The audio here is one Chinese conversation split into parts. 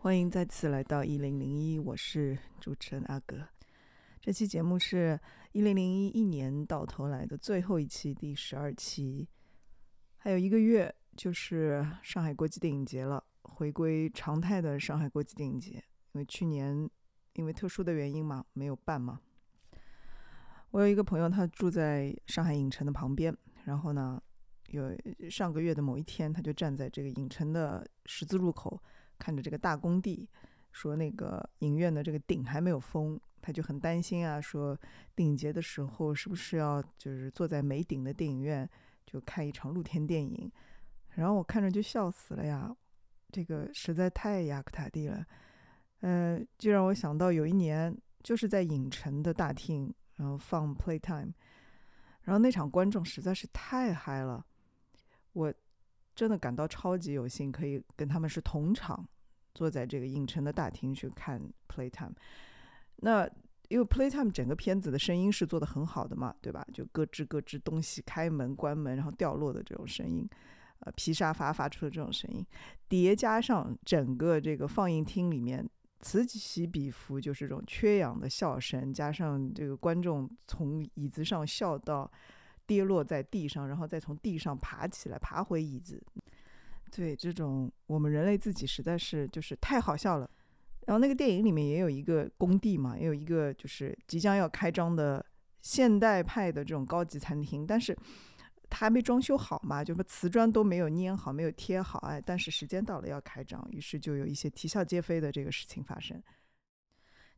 欢迎再次来到一零零一，我是主持人阿格。这期节目是一零零一一年到头来的最后一期，第十二期。还有一个月就是上海国际电影节了，回归常态的上海国际电影节。因为去年因为特殊的原因嘛，没有办嘛。我有一个朋友，他住在上海影城的旁边，然后呢，有上个月的某一天，他就站在这个影城的十字路口。看着这个大工地，说那个影院的这个顶还没有封，他就很担心啊。说电影节的时候是不是要就是坐在没顶的电影院就看一场露天电影？然后我看着就笑死了呀，这个实在太雅克塔蒂了。呃，就让我想到有一年就是在影城的大厅，然后放 Playtime，然后那场观众实在是太嗨了，我。真的感到超级有幸，可以跟他们是同场，坐在这个影城的大厅去看 Playtime。那因为 Playtime 整个片子的声音是做的很好的嘛，对吧？就咯吱咯吱东西开门关门，然后掉落的这种声音，呃，皮沙发发出的这种声音，叠加上整个这个放映厅里面此起彼伏，就是这种缺氧的笑声，加上这个观众从椅子上笑到。跌落在地上，然后再从地上爬起来，爬回椅子。对，这种我们人类自己实在是就是太好笑了。然后那个电影里面也有一个工地嘛，也有一个就是即将要开张的现代派的这种高级餐厅，但是它还没装修好嘛，就是瓷砖都没有粘好，没有贴好。哎，但是时间到了要开张，于是就有一些啼笑皆非的这个事情发生。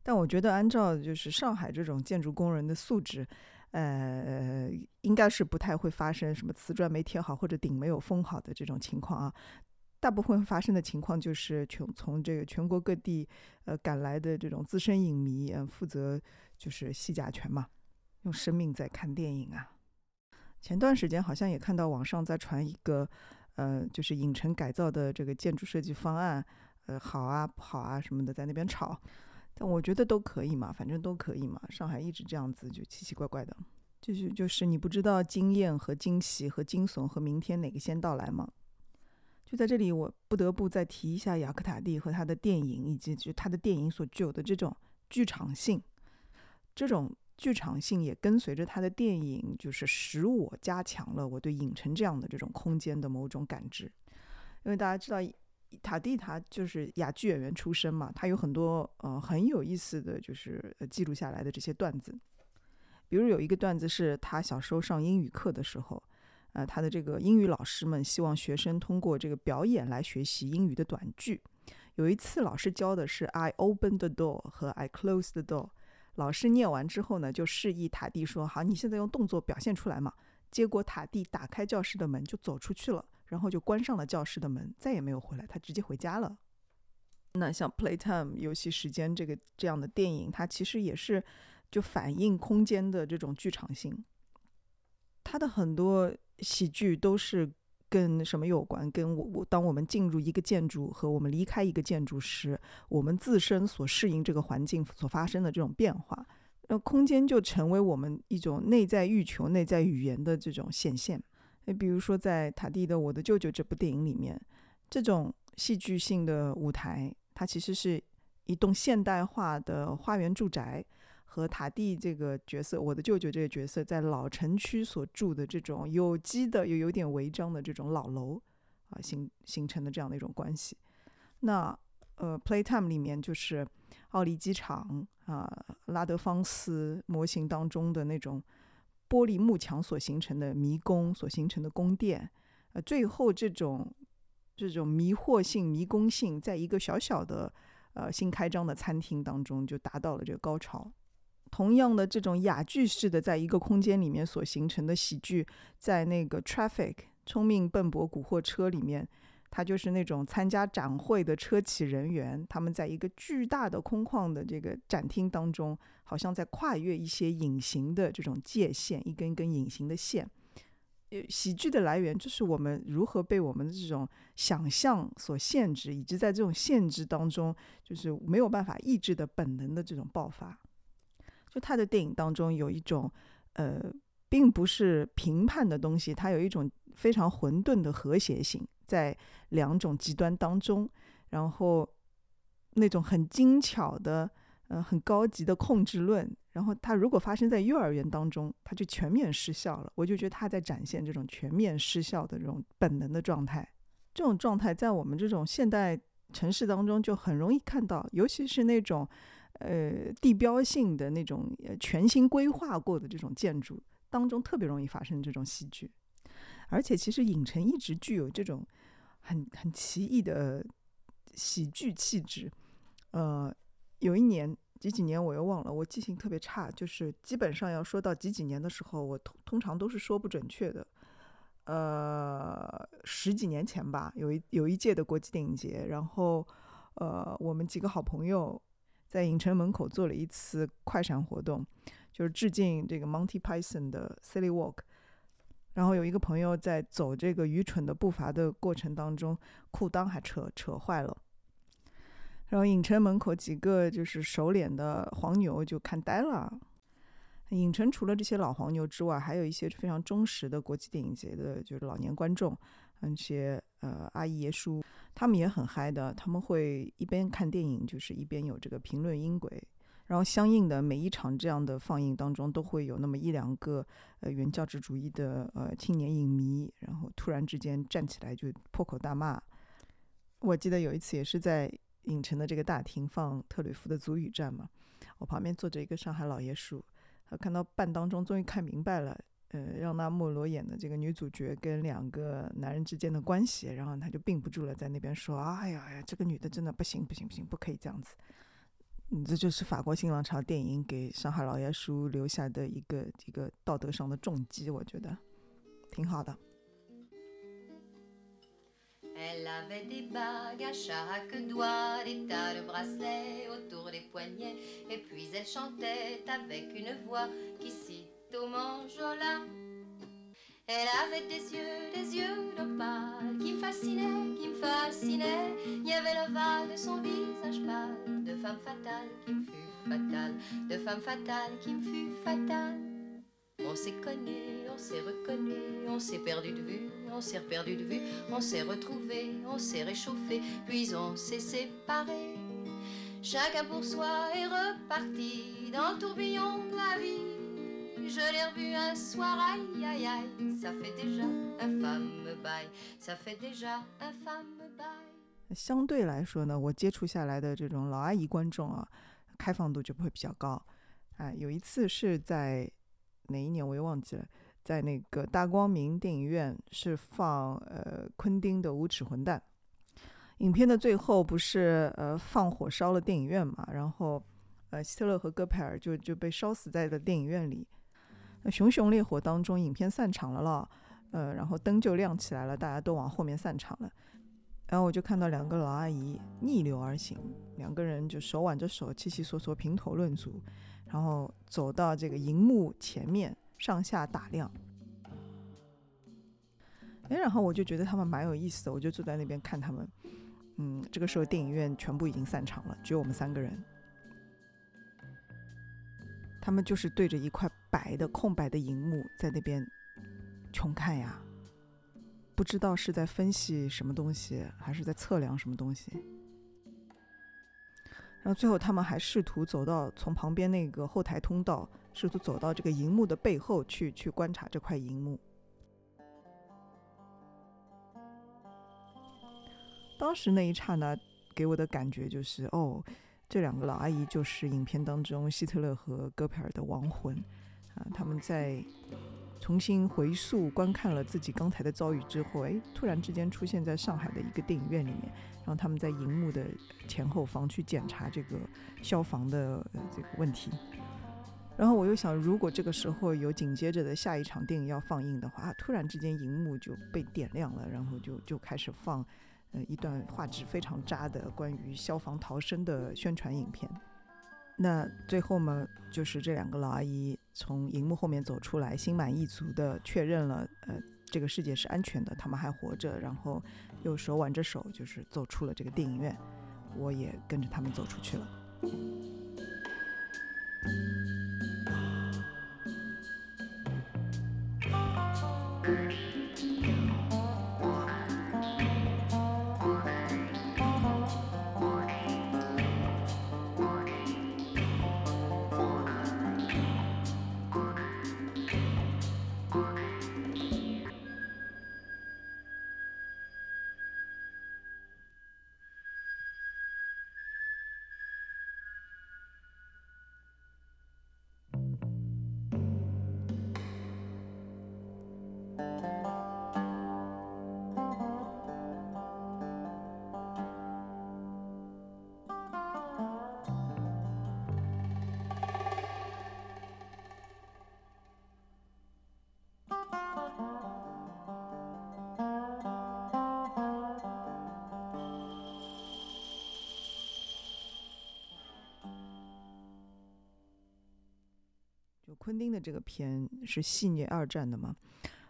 但我觉得，按照就是上海这种建筑工人的素质。呃，应该是不太会发生什么瓷砖没贴好或者顶没有封好的这种情况啊。大部分发生的情况就是全从这个全国各地呃赶来的这种资深影迷，嗯，负责就是戏甲醛嘛，用生命在看电影啊。前段时间好像也看到网上在传一个呃，就是影城改造的这个建筑设计方案，呃，好啊不好啊什么的，在那边吵。但我觉得都可以嘛，反正都可以嘛。上海一直这样子，就奇奇怪怪的。就是就是你不知道惊艳和惊喜和惊悚和明天哪个先到来吗？就在这里，我不得不再提一下雅克塔蒂和他的电影，以及就他的电影所具有的这种剧场性。这种剧场性也跟随着他的电影，就是使我加强了我对影城这样的这种空间的某种感知。因为大家知道。塔蒂他就是哑剧演员出身嘛，他有很多呃很有意思的就是记录下来的这些段子。比如有一个段子是他小时候上英语课的时候，呃，他的这个英语老师们希望学生通过这个表演来学习英语的短句。有一次老师教的是 I open the door 和 I close the door，老师念完之后呢，就示意塔蒂说：“好，你现在用动作表现出来嘛。”结果塔蒂打开教室的门就走出去了。然后就关上了教室的门，再也没有回来。他直接回家了。那像 Playtime 游戏时间这个这样的电影，它其实也是就反映空间的这种剧场性。它的很多喜剧都是跟什么有关？跟我我当我们进入一个建筑和我们离开一个建筑时，我们自身所适应这个环境所发生的这种变化，那空间就成为我们一种内在欲求、内在语言的这种显现。你比如说，在塔蒂的《我的舅舅》这部电影里面，这种戏剧性的舞台，它其实是一栋现代化的花园住宅，和塔蒂这个角色，我的舅舅这个角色，在老城区所住的这种有机的又有点违章的这种老楼啊，形形成的这样的一种关系。那呃，《Playtime》里面就是奥利机场啊，拉德芳斯模型当中的那种。玻璃幕墙所形成的迷宫，所形成的宫殿，呃，最后这种这种迷惑性、迷宫性，在一个小小的呃新开张的餐厅当中就达到了这个高潮。同样的，这种哑剧式的在一个空间里面所形成的喜剧，在那个《Traffic》聪明笨拙古惑车里面。他就是那种参加展会的车企人员，他们在一个巨大的空旷的这个展厅当中，好像在跨越一些隐形的这种界限，一根一根隐形的线。喜剧的来源就是我们如何被我们的这种想象所限制，以及在这种限制当中，就是没有办法抑制的本能的这种爆发。就他的电影当中有一种，呃，并不是评判的东西，它有一种非常混沌的和谐性。在两种极端当中，然后那种很精巧的，呃，很高级的控制论。然后它如果发生在幼儿园当中，它就全面失效了。我就觉得他在展现这种全面失效的这种本能的状态。这种状态在我们这种现代城市当中就很容易看到，尤其是那种呃地标性的那种全新规划过的这种建筑当中，特别容易发生这种戏剧。而且，其实影城一直具有这种很很奇异的喜剧气质。呃，有一年。几几年我又忘了，我记性特别差，就是基本上要说到几几年的时候，我通通常都是说不准确的。呃，十几年前吧，有一有一届的国际电影节，然后呃，我们几个好朋友在影城门口做了一次快闪活动，就是致敬这个 Monty Python 的 Silly Walk。然后有一个朋友在走这个愚蠢的步伐的过程当中，裤裆还扯扯坏了。然后影城门口几个就是熟脸的黄牛就看呆了。影城除了这些老黄牛之外，还有一些非常忠实的国际电影节的，就是老年观众，那些呃阿姨爷叔，他们也很嗨的。他们会一边看电影，就是一边有这个评论音轨。然后相应的每一场这样的放映当中，都会有那么一两个呃原教旨主义的呃青年影迷，然后突然之间站起来就破口大骂。我记得有一次也是在。影城的这个大厅放特吕弗的《足语战》嘛，我旁边坐着一个上海老爷叔，他看到半当中终于看明白了，呃，让那莫罗演的这个女主角跟两个男人之间的关系，然后他就并不住了，在那边说：“哎呀哎呀，这个女的真的不行不行不行，不可以这样子。”这就是法国新浪潮电影给上海老爷叔留下的一个一个道德上的重击，我觉得挺好的。De femme fatale qui me fut fatale, de femme fatale qui me fut fatale. On s'est connu, on s'est reconnu, on s'est perdu de vue, on s'est perdu de vue, on s'est retrouvé, on s'est réchauffé, puis on s'est séparé. Chacun pour soi est reparti dans le tourbillon de la vie. Je l'ai revu un soir, aïe aïe aïe, ça fait déjà un femme bail, ça fait déjà un femme. 相对来说呢，我接触下来的这种老阿姨观众啊，开放度就不会比较高。哎，有一次是在哪一年我又忘记了，在那个大光明电影院是放呃昆汀的《无耻混蛋》。影片的最后不是呃放火烧了电影院嘛？然后呃希特勒和戈培尔就就被烧死在了电影院里。那熊熊烈火当中，影片散场了了，呃，然后灯就亮起来了，大家都往后面散场了。然后我就看到两个老阿姨逆流而行，两个人就手挽着手，悉悉索索评头论足。然后走到这个荧幕前面，上下打量。哎，然后我就觉得他们蛮有意思的，我就坐在那边看他们。嗯，这个时候电影院全部已经散场了，只有我们三个人。他们就是对着一块白的空白的荧幕在那边穷看呀，不知道是在分析什么东西，还是在测量什么东西。然后最后，他们还试图走到从旁边那个后台通道，试图走到这个荧幕的背后去，去观察这块荧幕。当时那一刹那给我的感觉就是，哦，这两个老阿姨就是影片当中希特勒和戈培尔的亡魂啊！他们在重新回溯观看了自己刚才的遭遇之后，哎，突然之间出现在上海的一个电影院里面。然后他们在荧幕的前后方去检查这个消防的这个问题。然后我又想，如果这个时候有紧接着的下一场电影要放映的话，突然之间荧幕就被点亮了，然后就就开始放呃一段画质非常渣的关于消防逃生的宣传影片。那最后嘛，就是这两个老阿姨从荧幕后面走出来，心满意足的确认了呃。这个世界是安全的，他们还活着，然后又手挽着手，就是走出了这个电影院，我也跟着他们走出去了。昆汀的这个片是戏谑二战的嘛，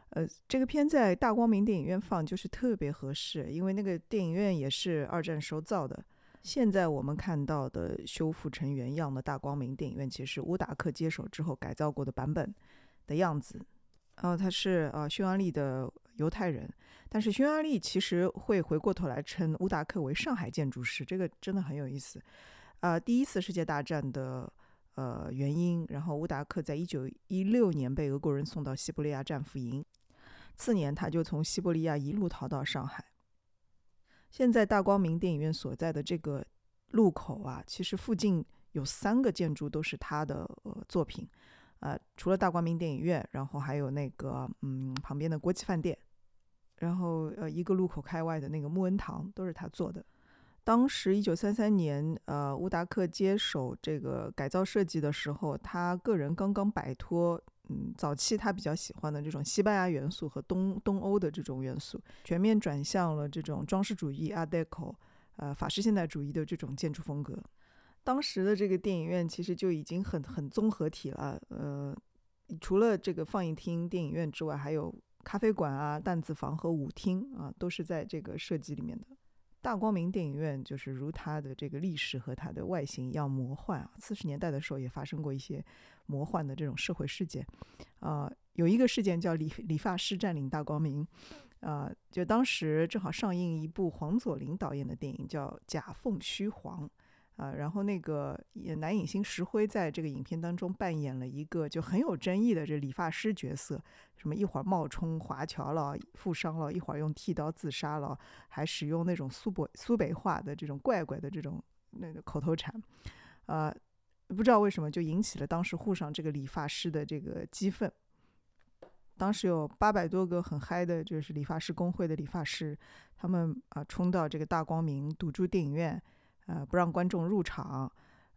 呃，这个片在大光明电影院放就是特别合适，因为那个电影院也是二战时候造的。现在我们看到的修复成原样的大光明电影院，其实是乌达克接手之后改造过的版本的样子。然后他是呃匈牙利的犹太人，但是匈牙利其实会回过头来称乌达克为上海建筑师，这个真的很有意思。呃，第一次世界大战的呃原因，然后乌达克在一九一六年被俄国人送到西伯利亚战俘营，次年他就从西伯利亚一路逃到上海。现在大光明电影院所在的这个路口啊，其实附近有三个建筑都是他的呃作品，呃，除了大光明电影院，然后还有那个嗯旁边的国际饭店，然后呃一个路口开外的那个木恩堂都是他做的。当时一九三三年，呃，乌达克接手这个改造设计的时候，他个人刚刚摆脱。嗯，早期他比较喜欢的这种西班牙元素和东东欧的这种元素，全面转向了这种装饰主义 Art Deco，呃，法式现代主义的这种建筑风格。当时的这个电影院其实就已经很很综合体了，呃，除了这个放映厅、电影院之外，还有咖啡馆啊、弹子房和舞厅啊，都是在这个设计里面的。大光明电影院就是如它的这个历史和它的外形一样魔幻啊！四十年代的时候也发生过一些魔幻的这种社会事件，啊，有一个事件叫理理发师占领大光明，啊，就当时正好上映一部黄佐临导演的电影叫《假凤虚凰》。啊，然后那个男影星石辉在这个影片当中扮演了一个就很有争议的这理发师角色，什么一会儿冒充华侨了，负伤了，一会儿用剃刀自杀了，还使用那种苏北苏北话的这种怪怪的这种那个口头禅，啊，不知道为什么就引起了当时沪上这个理发师的这个激愤。当时有八百多个很嗨的，就是理发师工会的理发师，他们啊冲到这个大光明堵住电影院。呃，不让观众入场。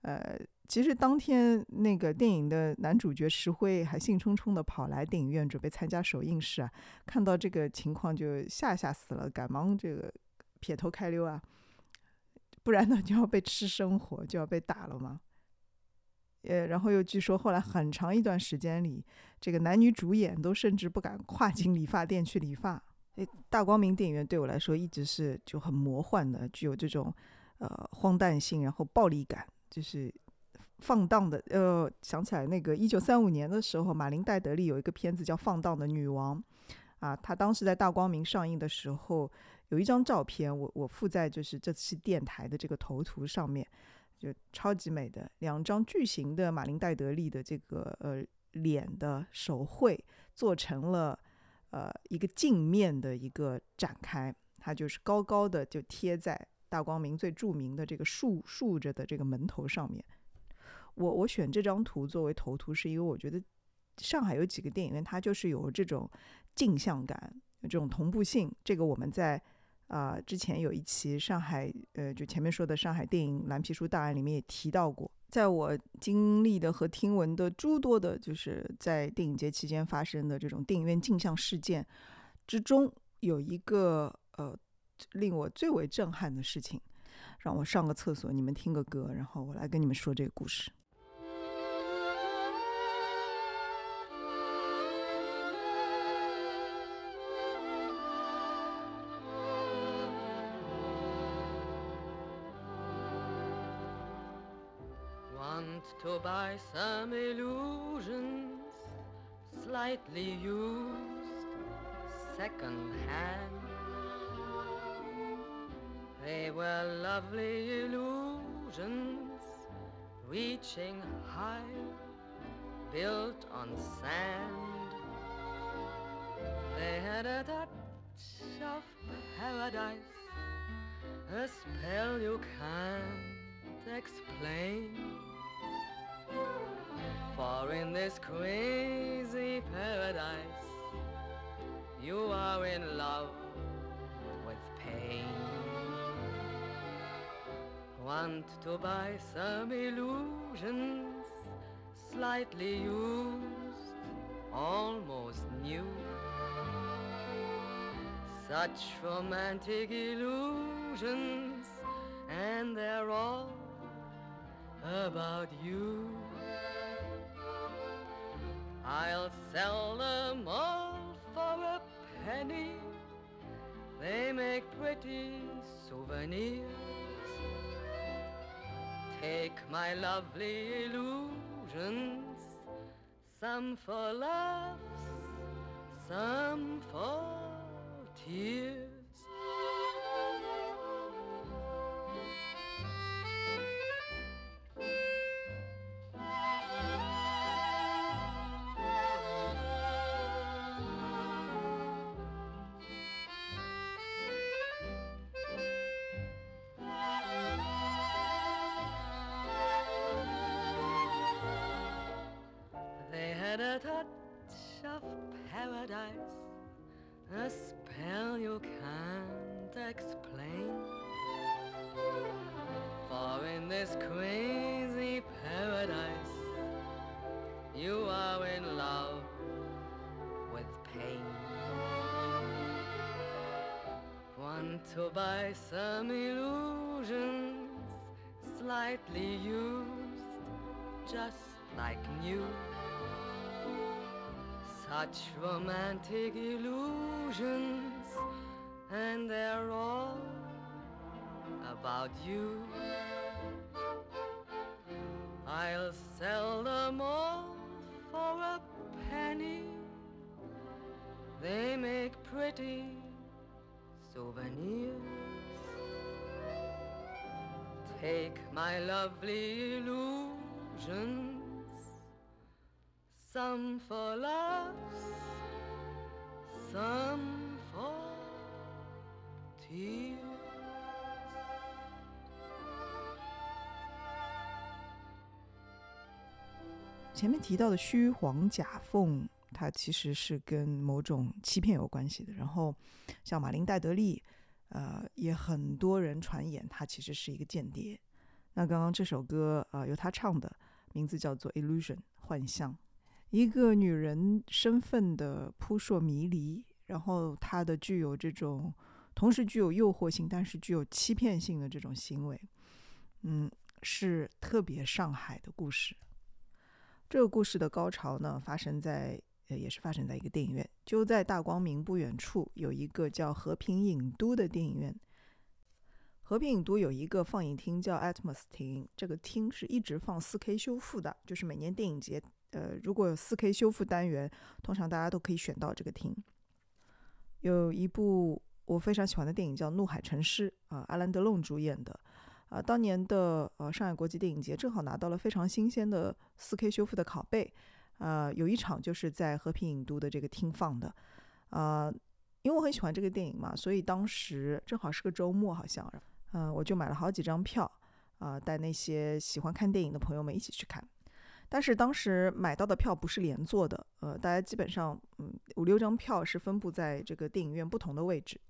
呃，其实当天那个电影的男主角石辉还兴冲冲的跑来电影院准备参加首映式啊，看到这个情况就吓吓死了，赶忙这个撇头开溜啊，不然呢就要被吃生活，就要被打了嘛。呃，然后又据说后来很长一段时间里，这个男女主演都甚至不敢跨进理发店去理发。诶，大光明电影院对我来说一直是就很魔幻的，具有这种。呃，荒诞性，然后暴力感，就是放荡的。呃，想起来那个一九三五年的时候，马林戴德利有一个片子叫《放荡的女王》，啊，他当时在大光明上映的时候，有一张照片，我我附在就是这期电台的这个头图上面，就超级美的两张巨型的马林戴德利的这个呃脸的手绘，做成了呃一个镜面的一个展开，它就是高高的就贴在。大光明最著名的这个竖竖着的这个门头上面，我我选这张图作为头图，是因为我觉得上海有几个电影院，它就是有这种镜像感，有这种同步性。这个我们在啊之前有一期上海呃就前面说的上海电影蓝皮书档案里面也提到过，在我经历的和听闻的诸多的，就是在电影节期间发生的这种电影院镜像事件之中，有一个呃。令我最为震撼的事情，让我上个厕所，你们听个歌，然后我来跟你们说这个故事。Want to buy some illusions, slightly used, second hand. They were lovely illusions, reaching high, built on sand. They had a touch of paradise, a spell you can't explain. For in this crazy paradise, you are in love with pain want to buy some illusions, slightly used, almost new. Such romantic illusions, and they're all about you. I'll sell them all for a penny. They make pretty souvenirs. Take my lovely illusions, some for laughs, some for tears. Buy some illusions, slightly used, just like new. Such romantic illusions, and they're all about you. I'll sell them all for a penny. They make pretty souvenirs. Take my lovely illusions, some for laughs, some for tears. 前面提到的虚晃假凤，它其实是跟某种欺骗有关系的。然后，像马林戴德利，呃，也很多人传言他其实是一个间谍。那刚刚这首歌，呃，由他唱的，名字叫做《Illusion》幻象，一个女人身份的扑朔迷离，然后她的具有这种同时具有诱惑性，但是具有欺骗性的这种行为，嗯，是特别上海的故事。这个故事的高潮呢，发生在呃，也是发生在一个电影院，就在大光明不远处有一个叫和平影都的电影院。和平影都有一个放映厅叫 Atmos 厅，这个厅是一直放 4K 修复的，就是每年电影节，呃，如果有 4K 修复单元，通常大家都可以选到这个厅。有一部我非常喜欢的电影叫《怒海沉尸》，啊，阿兰德隆主演的。啊，当年的呃上海国际电影节正好拿到了非常新鲜的 4K 修复的拷贝，呃，有一场就是在和平影都的这个厅放的，啊，因为我很喜欢这个电影嘛，所以当时正好是个周末，好像，嗯、我就买了好几张票，啊、带那些喜欢看电影的朋友们一起去看。但是当时买到的票不是连坐的，呃，大家基本上嗯五六张票是分布在这个电影院不同的位置。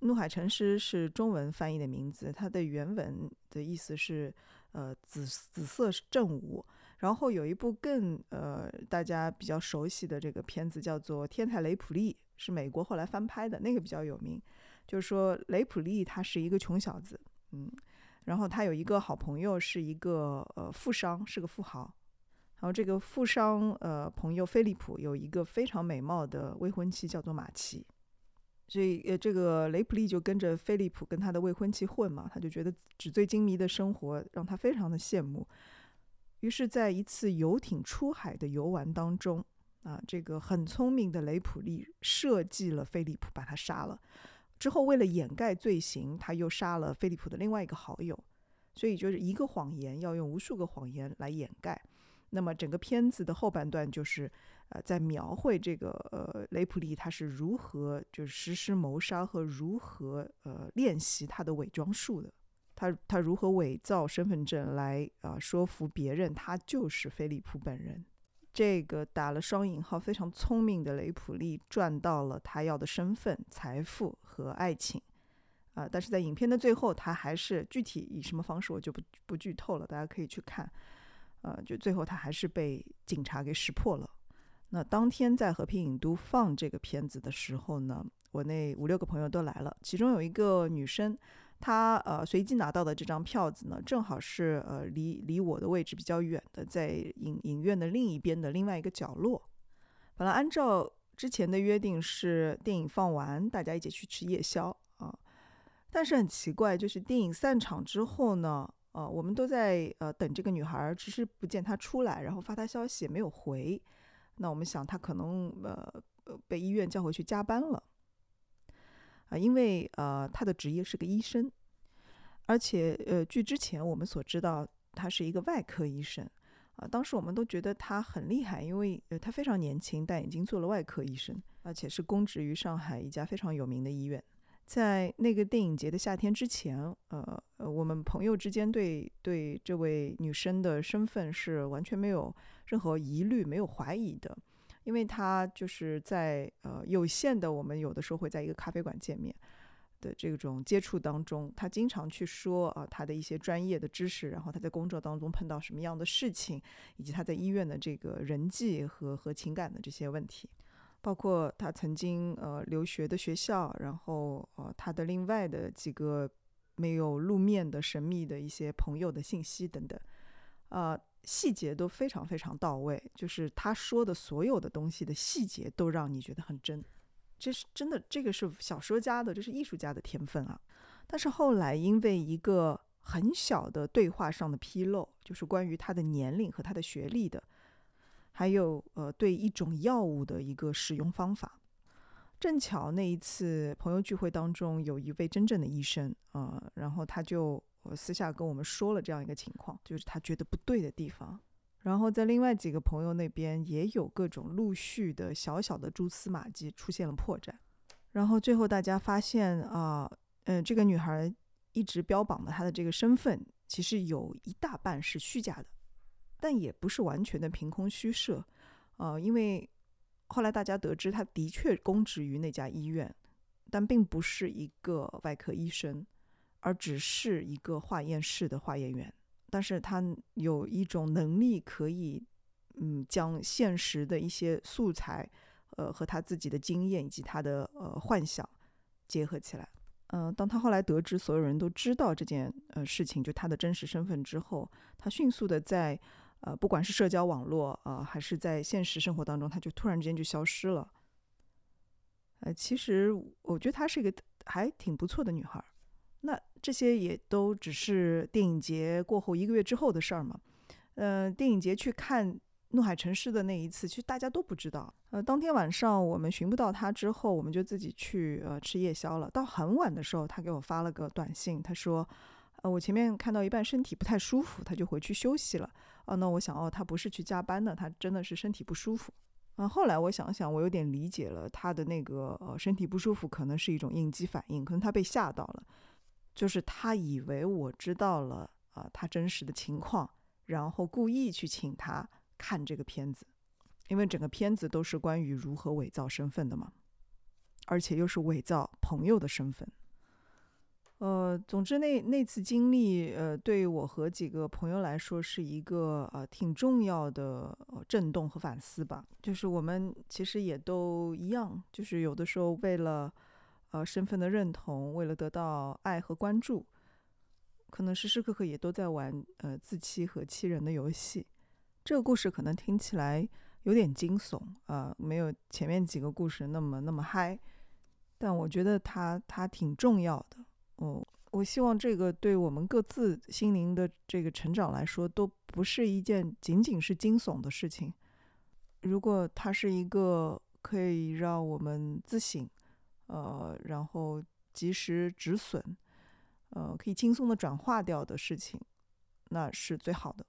怒海沉尸是中文翻译的名字，它的原文的意思是，呃，紫紫色正午。然后有一部更呃大家比较熟悉的这个片子叫做《天才雷普利》，是美国后来翻拍的，那个比较有名。就是说雷普利他是一个穷小子，嗯，然后他有一个好朋友是一个呃富商，是个富豪。然后这个富商呃朋友菲利普有一个非常美貌的未婚妻，叫做马奇。所以，呃，这个雷普利就跟着菲利普跟他的未婚妻混嘛，他就觉得纸醉金迷的生活让他非常的羡慕。于是，在一次游艇出海的游玩当中，啊，这个很聪明的雷普利设计了菲利普，把他杀了。之后，为了掩盖罪行，他又杀了菲利普的另外一个好友。所以，就是一个谎言要用无数个谎言来掩盖。那么，整个片子的后半段就是。呃，在描绘这个呃雷普利他是如何就是实施谋杀和如何呃练习他的伪装术的，他他如何伪造身份证来啊、说服别人他就是菲利普本人。这个打了双引号非常聪明的雷普利赚到了他要的身份、财富和爱情啊、但是在影片的最后，他还是具体以什么方式我就不不剧透了，大家可以去看。呃，就最后他还是被警察给识破了。那当天在和平影都放这个片子的时候呢，我那五六个朋友都来了，其中有一个女生，他呃随机拿到的这张票子呢，正好是呃离离我的位置比较远的，在影影院的另一边的另外一个角落。本来按照之前的约定是电影放完大家一起去吃夜宵啊，但是很奇怪，就是电影散场之后呢，呃，我们都在呃等这个女孩，迟迟不见她出来，然后发她消息也没有回，那我们想她可能呃呃被医院叫回去加班了啊，因为呃他的职业是个医生，而且呃据之前我们所知道，他是一个外科医生。啊，当时我们都觉得他很厉害，因为呃他非常年轻，但已经做了外科医生，而且是公职于上海一家非常有名的医院。在那个电影节的夏天之前，呃呃，我们朋友之间对对这位女生的身份是完全没有任何疑虑、没有怀疑的，因为他就是在呃有限的，我们有的时候会在一个咖啡馆见面。的这种接触当中，他经常去说啊他的一些专业的知识，然后他在工作当中碰到什么样的事情，以及他在医院的这个人际和和情感的这些问题，包括他曾经呃留学的学校，然后呃他的另外的几个没有露面的神秘的一些朋友的信息等等，啊细节都非常非常到位，就是他说的所有的东西的细节都让你觉得很真。这是真的，这个是小说家的，这是艺术家的天分啊。但是后来因为一个很小的对话上的纰漏，就是关于他的年龄和他的学历的，还有呃对一种药物的一个使用方法。正巧那一次朋友聚会当中有一位真正的医生啊，然后他就我私下跟我们说了这样一个情况，就是他觉得不对的地方。然后在另外几个朋友那边也有各种陆续的小小的蛛丝马迹出现了破绽，然后最后大家发现啊，嗯，这个女孩一直标榜的她的这个身份，其实有一大半是虚假的，但也不是完全的凭空虚设，呃，因为后来大家得知她的确供职于那家医院，但并不是一个外科医生，而只是一个化验室的化验员。但是他有一种能力，可以，嗯，将现实的一些素材，呃，和他自己的经验以及他的呃幻想结合起来。嗯，当他后来得知所有人都知道这件呃事情，就他的真实身份之后，他迅速的在呃不管是社交网络啊，还是在现实生活当中，他就突然之间就消失了。呃，其实我觉得她是一个还挺不错的女孩。这些也都只是电影节过后一个月之后的事儿嘛。呃，电影节去看《怒海沉尸》的那一次，其实大家都不知道。呃，当天晚上我们寻不到他之后，我们就自己去呃吃夜宵了。到很晚的时候，他给我发了个短信，他说：“呃，我前面看到一半身体不太舒服，他就回去休息了。”哦，那我想哦，他不是去加班的，他真的是身体不舒服。啊，后来我想想，我有点理解了他的那个呃身体不舒服，可能是一种应激反应，可能他被吓到了。就是他以为我知道了啊，他真实的情况，然后故意去请他看这个片子，因为整个片子都是关于如何伪造身份的嘛，而且又是伪造朋友的身份。呃，总之那那次经历，呃，对我和几个朋友来说是一个呃挺重要的震动和反思吧。就是我们其实也都一样，就是有的时候为了。呃，身份的认同，为了得到爱和关注，可能时时刻刻也都在玩呃自欺和欺人的游戏。这个故事可能听起来有点惊悚啊，没有前面几个故事那么那么嗨，但我觉得它它挺重要的。哦，我希望这个对我们各自心灵的这个成长来说，都不是一件仅仅是惊悚的事情。如果它是一个可以让我们自省。呃，然后及时止损，呃，可以轻松的转化掉的事情，那是最好的。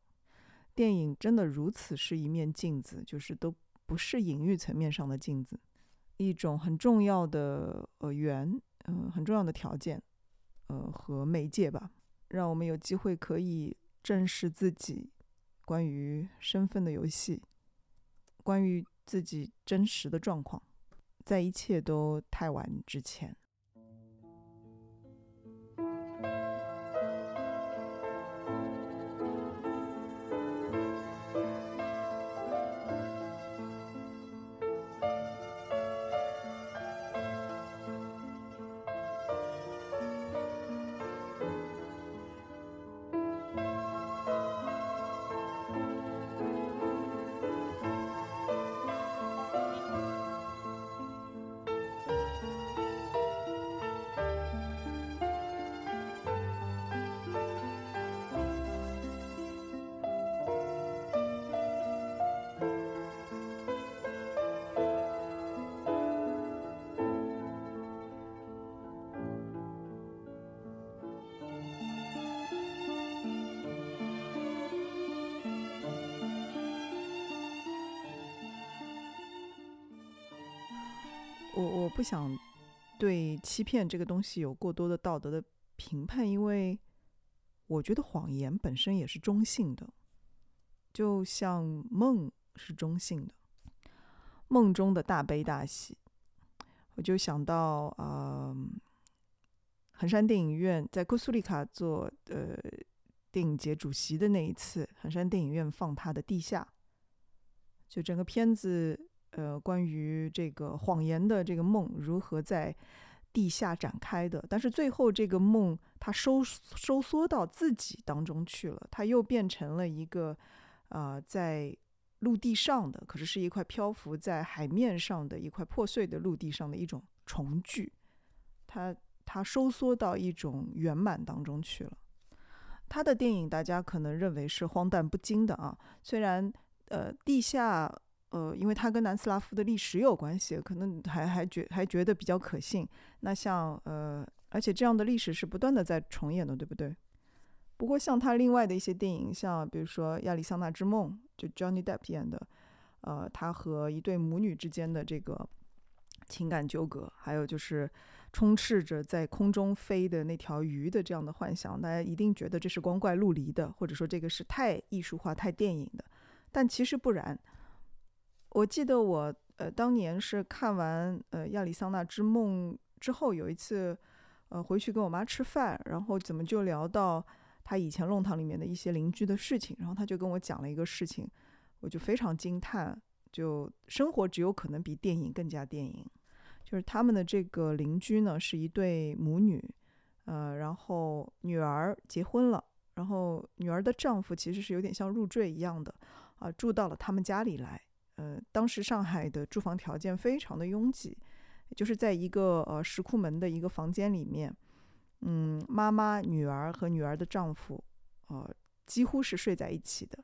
电影真的如此是一面镜子，就是都不是隐喻层面上的镜子，一种很重要的呃源，嗯，很重要的条件，呃和媒介吧，让我们有机会可以正视自己关于身份的游戏，关于自己真实的状况。在一切都太晚之前。我我不想对欺骗这个东西有过多的道德的评判，因为我觉得谎言本身也是中性的，就像梦是中性的，梦中的大悲大喜，我就想到啊、衡山电影院在哥斯里卡做呃电影节主席的那一次，衡山电影院放他的《地下》，就整个片子呃关于这个谎言的这个梦如何在地下展开的，但是最后这个梦它收收缩到自己当中去了，它又变成了一个、呃在陆地上的，可是是一块漂浮在海面上的一块破碎的陆地上的一种重聚，它它收缩到一种圆满当中去了。他的电影大家可能认为是荒诞不经的啊，虽然呃地下呃，因为它跟南斯拉夫的历史有关系，可能还还觉还觉得比较可信。那像呃，而且这样的历史是不断的在重演的，对不对？不过像他另外的一些电影，像比如说《亚利桑那之梦》，就 Johnny Depp 演的，呃，他和一对母女之间的这个情感纠葛，还有就是充斥着在空中飞的那条鱼的这样的幻想，大家一定觉得这是光怪陆离的，或者说这个是太艺术化、太电影的，但其实不然。我记得我呃当年是看完呃《亚利桑那之梦》之后，有一次呃回去跟我妈吃饭，然后怎么就聊到他以前弄堂里面的一些邻居的事情，然后他就跟我讲了一个事情，我就非常惊叹，就生活只有可能比电影更加电影，就是他们的这个邻居呢是一对母女，呃，然后女儿结婚了，然后女儿的丈夫其实是有点像入赘一样的啊、住到了他们家里来。呃，当时上海的住房条件非常的拥挤，就是在一个呃石库门的一个房间里面，嗯，妈妈、女儿和女儿的丈夫，呃，几乎是睡在一起的。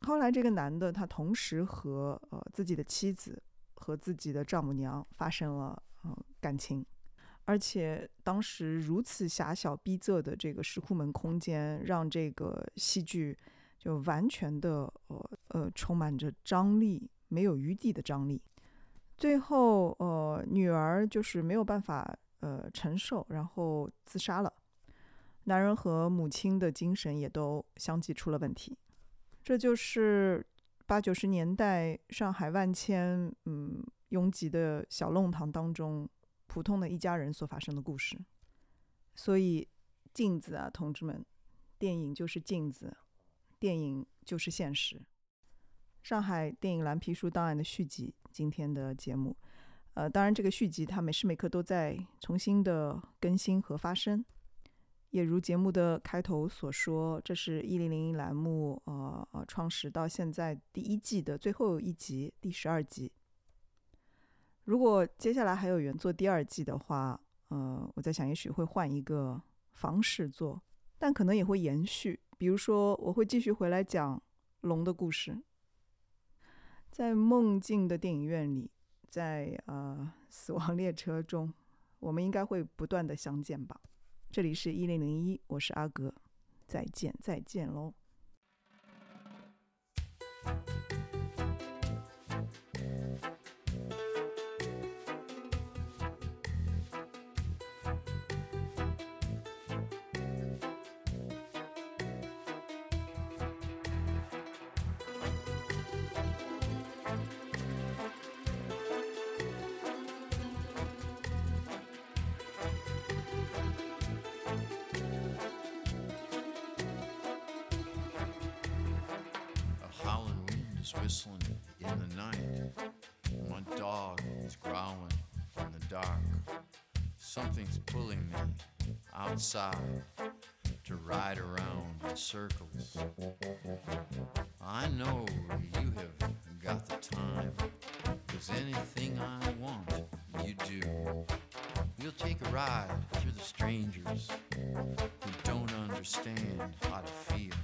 后来这个男的他同时和呃自己的妻子和自己的丈母娘发生了呃感情，而且当时如此狭小逼仄的这个石库门空间，让这个戏剧。就完全的呃呃充满着张力，没有余地的张力。最后呃女儿就是没有办法呃承受，然后自杀了。男人和母亲的精神也都相继出了问题。这就是八九十年代上海万千嗯拥挤的小弄堂当中普通的一家人所发生的故事。所以镜子啊，同志们，电影就是镜子。电影就是现实。上海电影蓝皮书档案的续集，今天的节目，呃，当然这个续集它每时每刻都在重新的更新和发生。也如节目的开头所说，这是一零零一栏目呃呃创始到现在第一季的最后一集，第十二集。如果接下来还有缘做第二季的话，呃，我在想也许会换一个方式做，但可能也会延续。比如说，我会继续回来讲龙的故事，在梦境的电影院里，在呃死亡列车中，我们应该会不断的相见吧。这里是一零零一，我是阿格，再见再见喽。Something's pulling me outside to ride around in circles. I know you have got the time, 'cause anything I want, you do. We'll take a ride through the strangers who don't understand how to feel.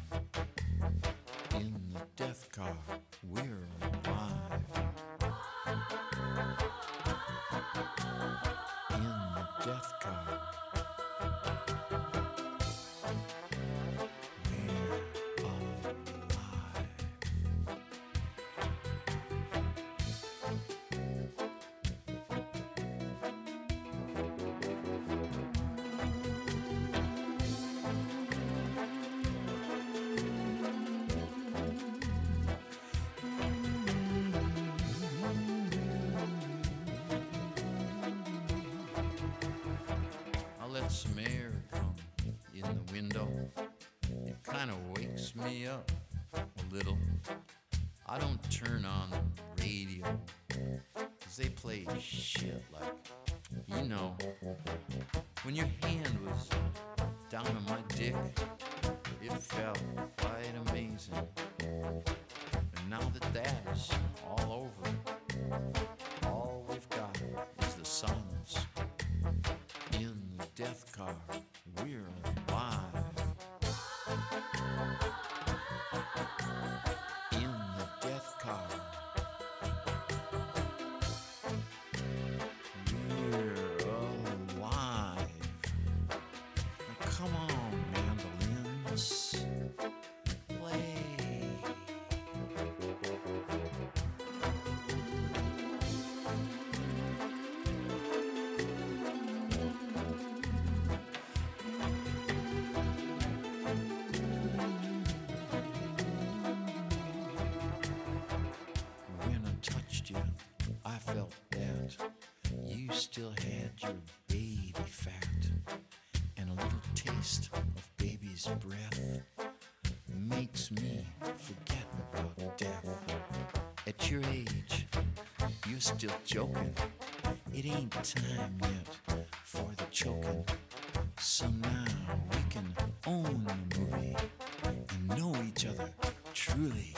Little. I don't turn on the radio, 'cause they play shit like, you know, when your hand was down on my dick, it felt quite amazing. And now that that is all over, all we've got is the silence. In the death car, we're alive. Still had your baby fat and a little taste of baby's breath makes me forget about death. At your age, you're still joking. It ain't time yet for the choking. So now we can own the movie and know each other truly.